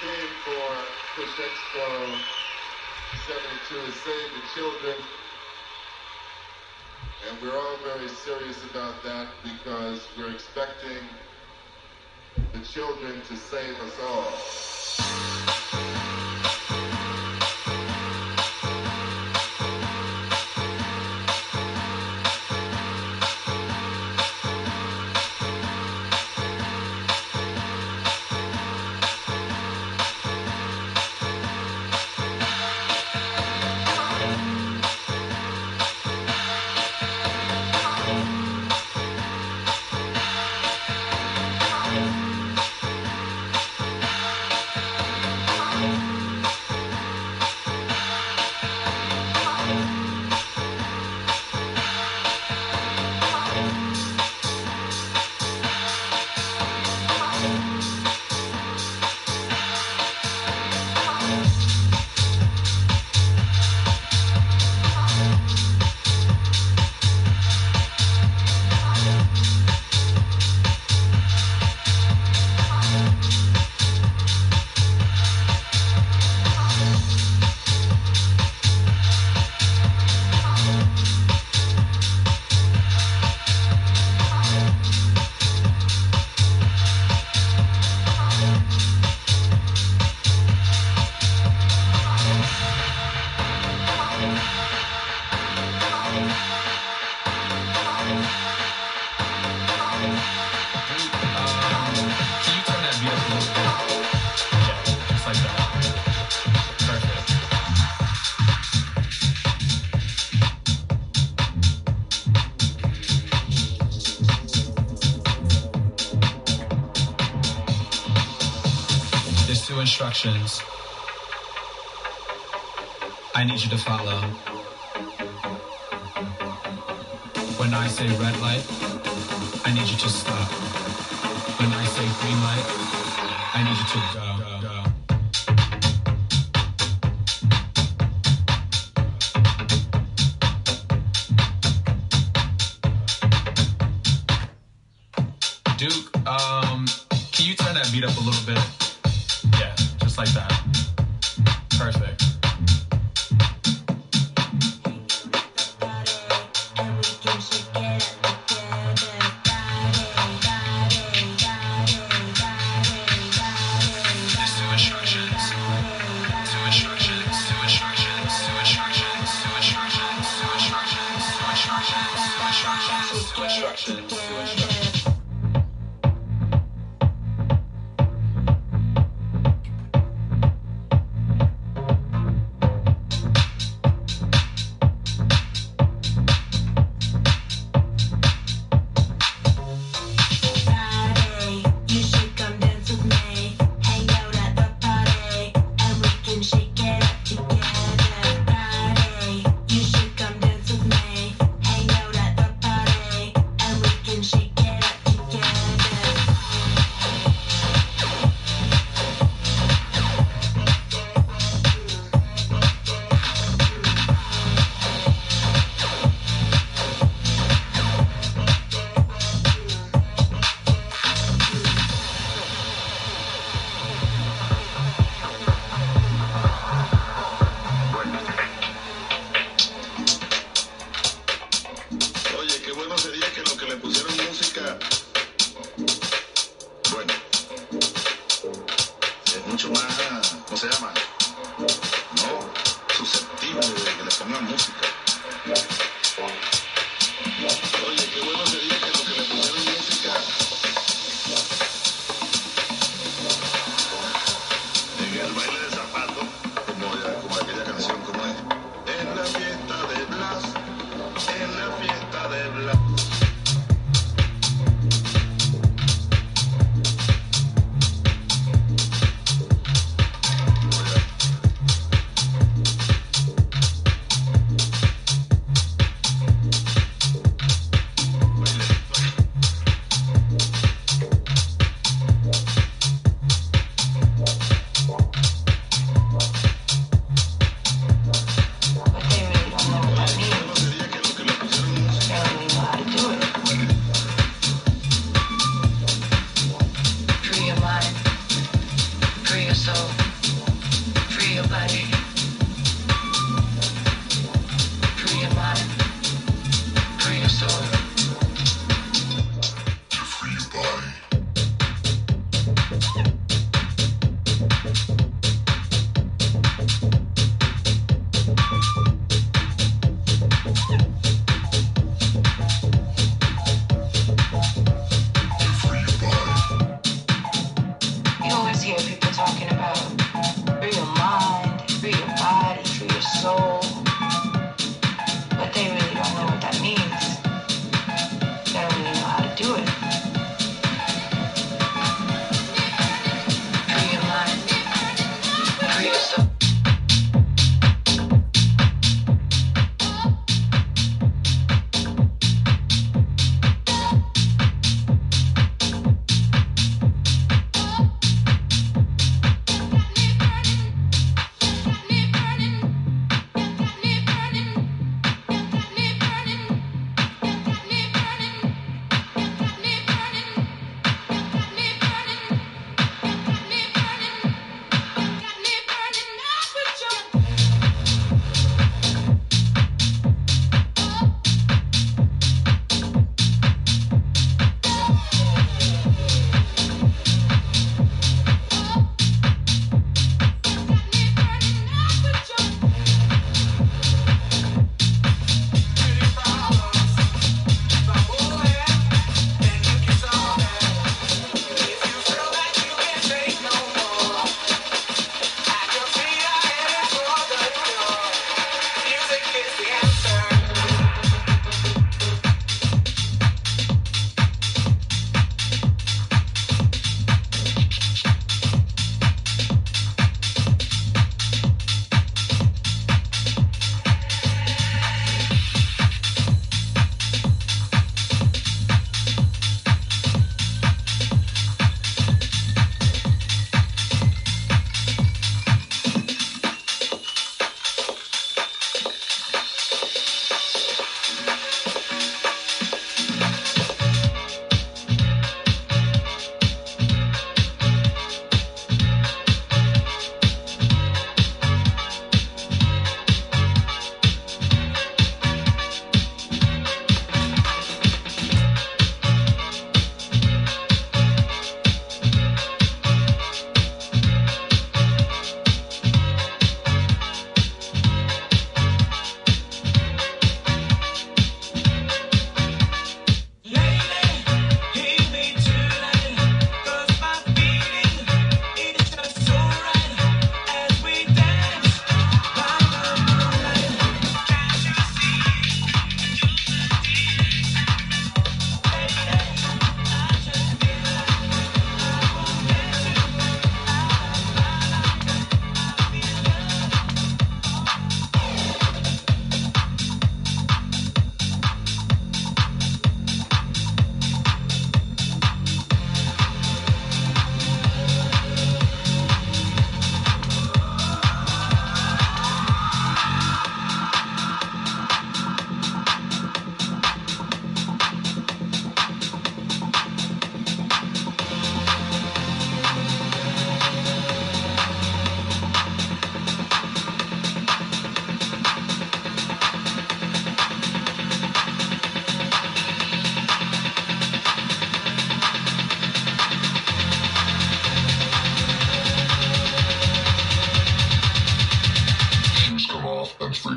Theme for Push Expo 72 to Save the Children. And we're all very serious about that because we're expecting the children to save us all. Instructions. I need you to follow. When I say red light, I need you to stop. When I say green light, I need you to go. go. Duke, um, can you turn that beat up a little bit?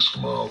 Smile.